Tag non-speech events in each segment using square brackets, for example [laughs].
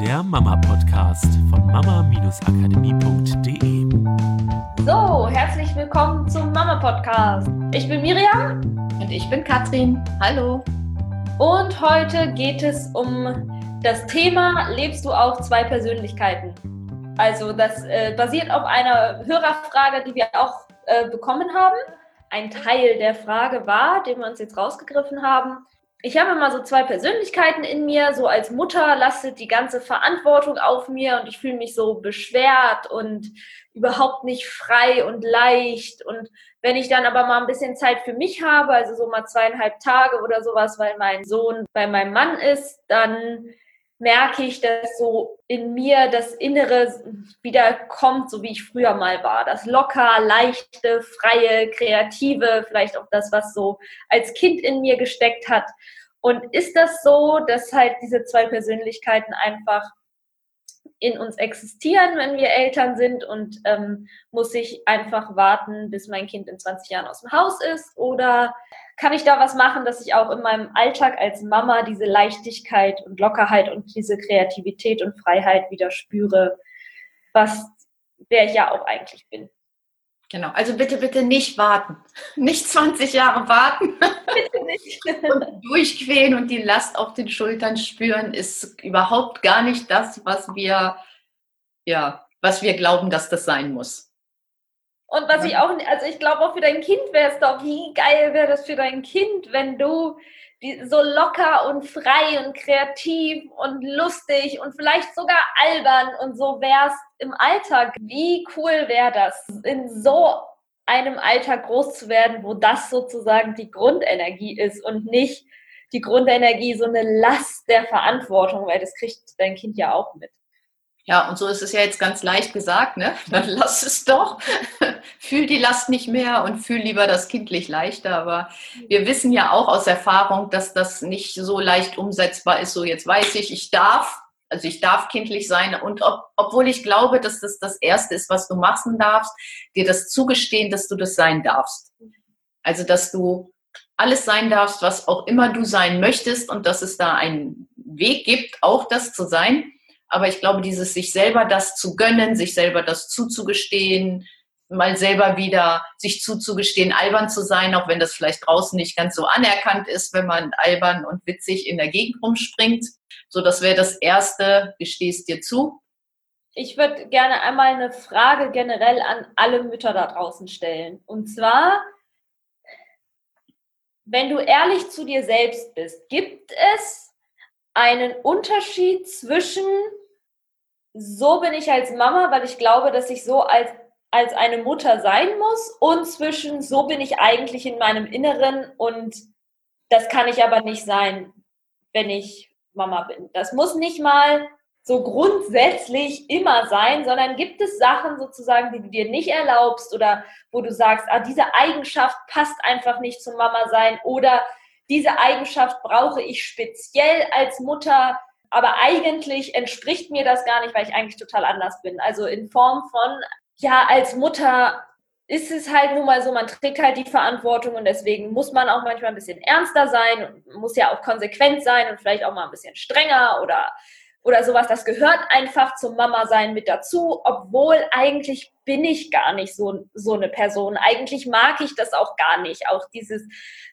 der Mama-Podcast von mama-akademie.de. So, herzlich willkommen zum Mama-Podcast. Ich bin Miriam. Und ich bin Katrin. Hallo. Und heute geht es um das Thema, lebst du auch zwei Persönlichkeiten? Also das äh, basiert auf einer Hörerfrage, die wir auch äh, bekommen haben. Ein Teil der Frage war, den wir uns jetzt rausgegriffen haben, ich habe immer so zwei Persönlichkeiten in mir. So als Mutter lastet die ganze Verantwortung auf mir und ich fühle mich so beschwert und überhaupt nicht frei und leicht. Und wenn ich dann aber mal ein bisschen Zeit für mich habe, also so mal zweieinhalb Tage oder sowas, weil mein Sohn bei meinem Mann ist, dann merke ich, dass so in mir das Innere wieder kommt, so wie ich früher mal war. Das locker, leichte, freie, kreative, vielleicht auch das, was so als Kind in mir gesteckt hat. Und ist das so, dass halt diese zwei Persönlichkeiten einfach in uns existieren, wenn wir Eltern sind und ähm, muss ich einfach warten, bis mein Kind in 20 Jahren aus dem Haus ist? Oder kann ich da was machen, dass ich auch in meinem Alltag als Mama diese Leichtigkeit und Lockerheit und diese Kreativität und Freiheit wieder spüre, was wer ich ja auch eigentlich bin? Genau, also bitte, bitte nicht warten. [laughs] Nicht 20 Jahre warten. [laughs] Bitte nicht. [laughs] und durchquälen und die Last auf den Schultern spüren, ist überhaupt gar nicht das, was wir, ja, was wir glauben, dass das sein muss. Und was ja. ich auch, also ich glaube auch für dein Kind wäre es doch, wie geil wäre das für dein Kind, wenn du die, so locker und frei und kreativ und lustig und vielleicht sogar albern und so wärst im Alltag. Wie cool wäre das, in so einem Alltag groß zu werden, wo das sozusagen die Grundenergie ist und nicht die Grundenergie so eine Last der Verantwortung, weil das kriegt dein Kind ja auch mit. Ja, und so ist es ja jetzt ganz leicht gesagt, ne? [laughs] Dann lass es doch. [laughs] fühl die Last nicht mehr und fühl lieber das kindlich leichter. Aber wir wissen ja auch aus Erfahrung, dass das nicht so leicht umsetzbar ist. So, jetzt weiß ich, ich darf, also ich darf kindlich sein. Und ob, obwohl ich glaube, dass das das Erste ist, was du machen darfst, dir das zugestehen, dass du das sein darfst. Also, dass du alles sein darfst, was auch immer du sein möchtest und dass es da einen Weg gibt, auch das zu sein aber ich glaube, dieses sich selber das zu gönnen, sich selber das zuzugestehen, mal selber wieder sich zuzugestehen, albern zu sein, auch wenn das vielleicht draußen nicht ganz so anerkannt ist, wenn man albern und witzig in der Gegend rumspringt. So, das wäre das Erste, gestehst dir zu. Ich würde gerne einmal eine Frage generell an alle Mütter da draußen stellen. Und zwar, wenn du ehrlich zu dir selbst bist, gibt es einen Unterschied zwischen so bin ich als Mama, weil ich glaube, dass ich so als, als eine Mutter sein muss und zwischen so bin ich eigentlich in meinem Inneren und das kann ich aber nicht sein, wenn ich Mama bin. Das muss nicht mal so grundsätzlich immer sein, sondern gibt es Sachen sozusagen, die du dir nicht erlaubst oder wo du sagst, ah, diese Eigenschaft passt einfach nicht zum Mama sein oder diese Eigenschaft brauche ich speziell als Mutter, aber eigentlich entspricht mir das gar nicht, weil ich eigentlich total anders bin. Also in Form von, ja, als Mutter ist es halt nun mal so, man trägt halt die Verantwortung und deswegen muss man auch manchmal ein bisschen ernster sein muss ja auch konsequent sein und vielleicht auch mal ein bisschen strenger oder oder sowas, das gehört einfach zum Mama-Sein mit dazu, obwohl eigentlich bin ich gar nicht so, so eine Person. Eigentlich mag ich das auch gar nicht, auch dieses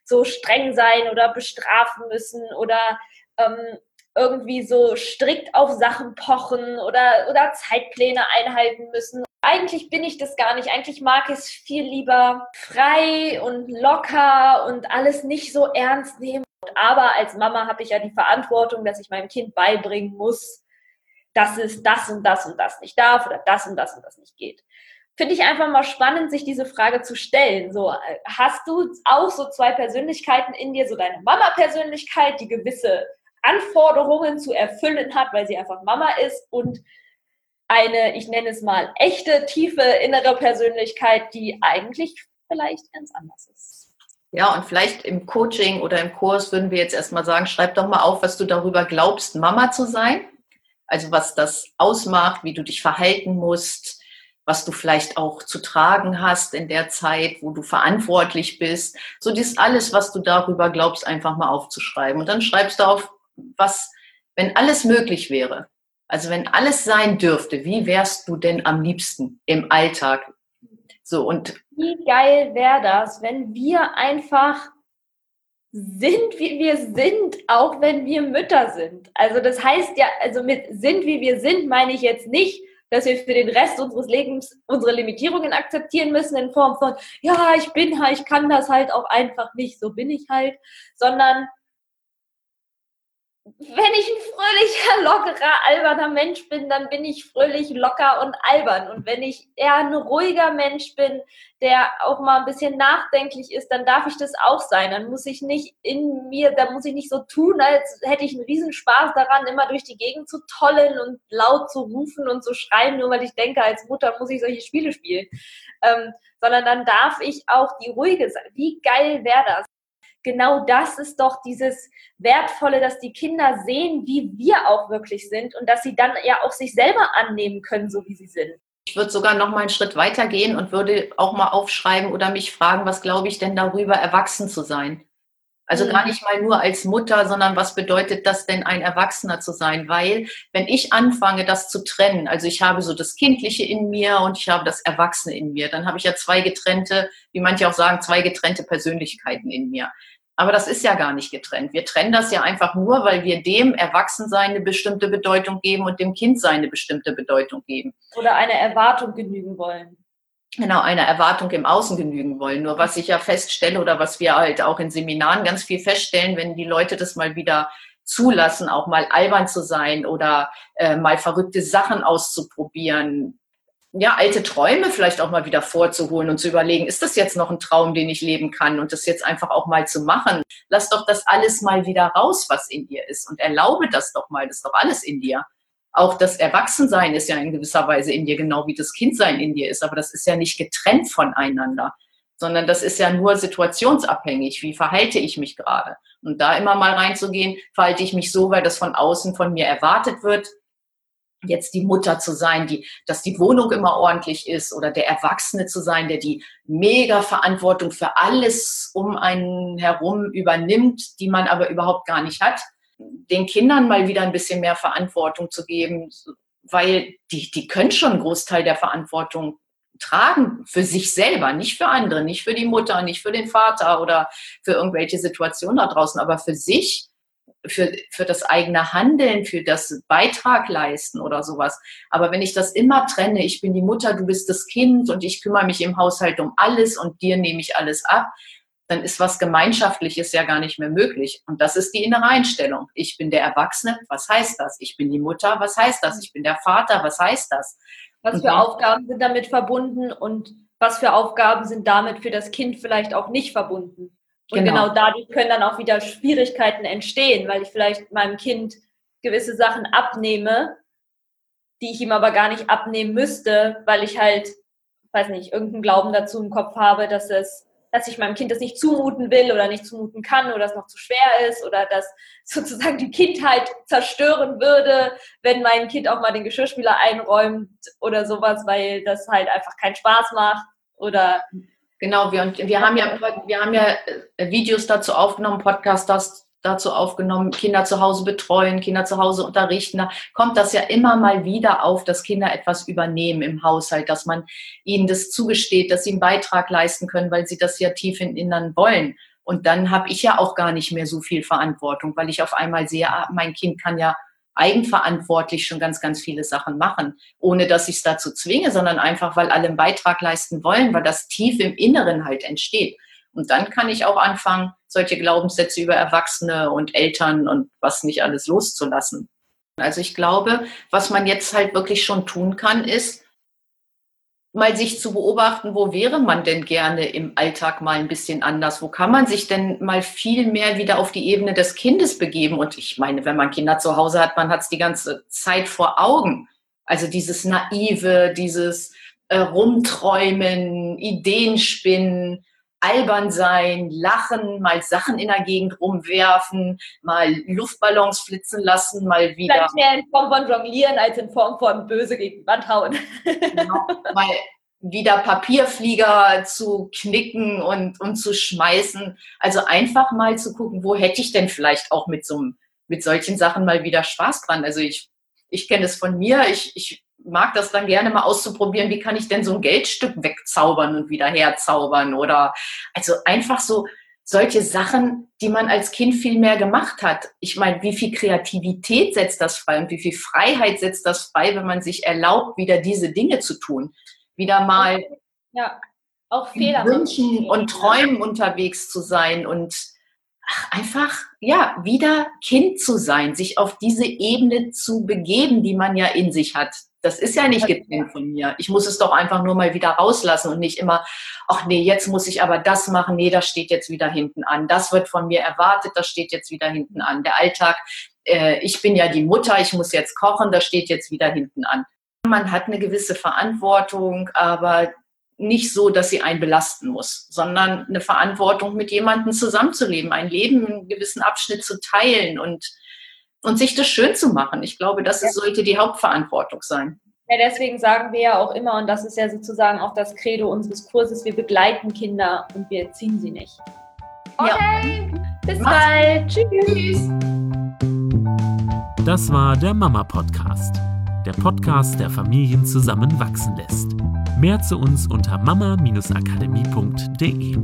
so streng sein oder bestrafen müssen oder ähm, irgendwie so strikt auf Sachen pochen oder, oder Zeitpläne einhalten müssen. Eigentlich bin ich das gar nicht. Eigentlich mag ich es viel lieber frei und locker und alles nicht so ernst nehmen. Aber als Mama habe ich ja die Verantwortung, dass ich meinem Kind beibringen muss, dass es das und das und das nicht darf oder das und das und das nicht geht. Finde ich einfach mal spannend, sich diese Frage zu stellen. So, äh, hast du auch so zwei Persönlichkeiten in dir, so deine Mama-Persönlichkeit, die gewisse Anforderungen zu erfüllen hat, weil sie einfach Mama ist und eine, ich nenne es mal, echte, tiefe innere Persönlichkeit, die eigentlich vielleicht ganz anders ist. Ja, und vielleicht im Coaching oder im Kurs würden wir jetzt erstmal sagen, schreib doch mal auf, was du darüber glaubst, Mama zu sein. Also was das ausmacht, wie du dich verhalten musst, was du vielleicht auch zu tragen hast in der Zeit, wo du verantwortlich bist. So das alles, was du darüber glaubst, einfach mal aufzuschreiben. Und dann schreibst du auf, was, wenn alles möglich wäre. Also wenn alles sein dürfte, wie wärst du denn am liebsten im Alltag? So und wie geil wäre das, wenn wir einfach sind, wie wir sind, auch wenn wir Mütter sind. Also das heißt ja, also mit sind, wie wir sind, meine ich jetzt nicht, dass wir für den Rest unseres Lebens unsere Limitierungen akzeptieren müssen in Form von, ja, ich bin halt, ich kann das halt auch einfach nicht, so bin ich halt, sondern wenn ich ein fröhlicher, lockerer, alberner Mensch bin, dann bin ich fröhlich, locker und albern. Und wenn ich eher ein ruhiger Mensch bin, der auch mal ein bisschen nachdenklich ist, dann darf ich das auch sein. Dann muss ich nicht in mir, da muss ich nicht so tun, als hätte ich einen Riesenspaß daran, immer durch die Gegend zu tollen und laut zu rufen und zu schreien, nur weil ich denke, als Mutter muss ich solche Spiele spielen. Ähm, sondern dann darf ich auch die ruhige sein. Wie geil wäre das? Genau das ist doch dieses Wertvolle, dass die Kinder sehen, wie wir auch wirklich sind und dass sie dann ja auch sich selber annehmen können, so wie sie sind. Ich würde sogar noch mal einen Schritt weiter gehen und würde auch mal aufschreiben oder mich fragen, was glaube ich denn darüber, erwachsen zu sein? Also mhm. gar nicht mal nur als Mutter, sondern was bedeutet das denn, ein Erwachsener zu sein? Weil wenn ich anfange, das zu trennen, also ich habe so das Kindliche in mir und ich habe das Erwachsene in mir, dann habe ich ja zwei getrennte, wie manche auch sagen, zwei getrennte Persönlichkeiten in mir. Aber das ist ja gar nicht getrennt. Wir trennen das ja einfach nur, weil wir dem Erwachsensein eine bestimmte Bedeutung geben und dem Kindsein eine bestimmte Bedeutung geben. Oder einer Erwartung genügen wollen. Genau, einer Erwartung im Außen genügen wollen. Nur was ich ja feststelle oder was wir halt auch in Seminaren ganz viel feststellen, wenn die Leute das mal wieder zulassen, auch mal albern zu sein oder äh, mal verrückte Sachen auszuprobieren, ja, alte Träume vielleicht auch mal wieder vorzuholen und zu überlegen, ist das jetzt noch ein Traum, den ich leben kann und das jetzt einfach auch mal zu machen. Lass doch das alles mal wieder raus, was in dir ist und erlaube das doch mal, das ist doch alles in dir. Auch das Erwachsensein ist ja in gewisser Weise in dir, genau wie das Kindsein in dir ist, aber das ist ja nicht getrennt voneinander, sondern das ist ja nur situationsabhängig. Wie verhalte ich mich gerade? Und da immer mal reinzugehen, verhalte ich mich so, weil das von außen von mir erwartet wird, jetzt die Mutter zu sein, die, dass die Wohnung immer ordentlich ist oder der Erwachsene zu sein, der die mega Verantwortung für alles um einen herum übernimmt, die man aber überhaupt gar nicht hat. Den Kindern mal wieder ein bisschen mehr Verantwortung zu geben, weil die, die können schon einen Großteil der Verantwortung tragen für sich selber, nicht für andere, nicht für die Mutter, nicht für den Vater oder für irgendwelche Situationen da draußen, aber für sich für, für das eigene Handeln, für das Beitrag leisten oder sowas. Aber wenn ich das immer trenne, ich bin die Mutter, du bist das Kind und ich kümmere mich im Haushalt um alles und dir nehme ich alles ab, dann ist was Gemeinschaftliches ja gar nicht mehr möglich. Und das ist die innere Einstellung. Ich bin der Erwachsene, was heißt das? Ich bin die Mutter, was heißt das? Ich bin der Vater, was heißt das? Was für Aufgaben sind damit verbunden und was für Aufgaben sind damit für das Kind vielleicht auch nicht verbunden? Und genau, genau dadurch können dann auch wieder Schwierigkeiten entstehen, weil ich vielleicht meinem Kind gewisse Sachen abnehme, die ich ihm aber gar nicht abnehmen müsste, weil ich halt, weiß nicht, irgendeinen Glauben dazu im Kopf habe, dass es, dass ich meinem Kind das nicht zumuten will oder nicht zumuten kann oder es noch zu schwer ist oder dass [laughs] sozusagen die Kindheit zerstören würde, wenn mein Kind auch mal den Geschirrspüler einräumt oder sowas, weil das halt einfach keinen Spaß macht oder Genau, wir, und wir haben ja, wir haben ja äh, Videos dazu aufgenommen, Podcasts dazu aufgenommen, Kinder zu Hause betreuen, Kinder zu Hause unterrichten. Da kommt das ja immer mal wieder auf, dass Kinder etwas übernehmen im Haushalt, dass man ihnen das zugesteht, dass sie einen Beitrag leisten können, weil sie das ja tief in Innern wollen. Und dann habe ich ja auch gar nicht mehr so viel Verantwortung, weil ich auf einmal sehe, ah, mein Kind kann ja eigenverantwortlich schon ganz, ganz viele Sachen machen, ohne dass ich es dazu zwinge, sondern einfach, weil alle einen Beitrag leisten wollen, weil das tief im Inneren halt entsteht. Und dann kann ich auch anfangen, solche Glaubenssätze über Erwachsene und Eltern und was nicht alles loszulassen. Also ich glaube, was man jetzt halt wirklich schon tun kann, ist, mal sich zu beobachten, wo wäre man denn gerne im Alltag mal ein bisschen anders? Wo kann man sich denn mal viel mehr wieder auf die Ebene des Kindes begeben? Und ich meine, wenn man Kinder zu Hause hat, man hat es die ganze Zeit vor Augen. Also dieses Naive, dieses äh, Rumträumen, Ideen spinnen, albern sein, lachen, mal Sachen in der Gegend rumwerfen, mal Luftballons flitzen lassen, mal wieder. Vielleicht mehr in Form von Jonglieren als in Form von böse gegen die Wand hauen. Genau, [laughs] mal wieder Papierflieger zu knicken und, und zu schmeißen. Also einfach mal zu gucken, wo hätte ich denn vielleicht auch mit so mit solchen Sachen mal wieder Spaß dran. Also ich Ich kenne es von mir. Ich, ich mag das dann gerne mal auszuprobieren, wie kann ich denn so ein Geldstück wegzaubern und wieder herzaubern oder also einfach so solche Sachen, die man als Kind viel mehr gemacht hat. Ich meine, wie viel Kreativität setzt das frei und wie viel Freiheit setzt das frei, wenn man sich erlaubt, wieder diese Dinge zu tun, wieder mal ja, auch Fehler wünschen und träumen unterwegs zu sein und ach, einfach ja wieder Kind zu sein, sich auf diese Ebene zu begeben, die man ja in sich hat. Das ist ja nicht getrennt von mir. Ich muss es doch einfach nur mal wieder rauslassen und nicht immer, ach nee, jetzt muss ich aber das machen, nee, das steht jetzt wieder hinten an. Das wird von mir erwartet, das steht jetzt wieder hinten an. Der Alltag, äh, ich bin ja die Mutter, ich muss jetzt kochen, das steht jetzt wieder hinten an. Man hat eine gewisse Verantwortung, aber nicht so, dass sie einen belasten muss, sondern eine Verantwortung, mit jemandem zusammenzuleben, ein Leben, einen gewissen Abschnitt zu teilen und und sich das schön zu machen. Ich glaube, das ja. sollte die Hauptverantwortung sein. Ja, deswegen sagen wir ja auch immer, und das ist ja sozusagen auch das Credo unseres Kurses, wir begleiten Kinder und wir erziehen sie nicht. Okay, ja. bis Mach's. bald. Tschüss. Das war der Mama Podcast. Der Podcast, der Familien zusammenwachsen lässt. Mehr zu uns unter mama-akademie.de.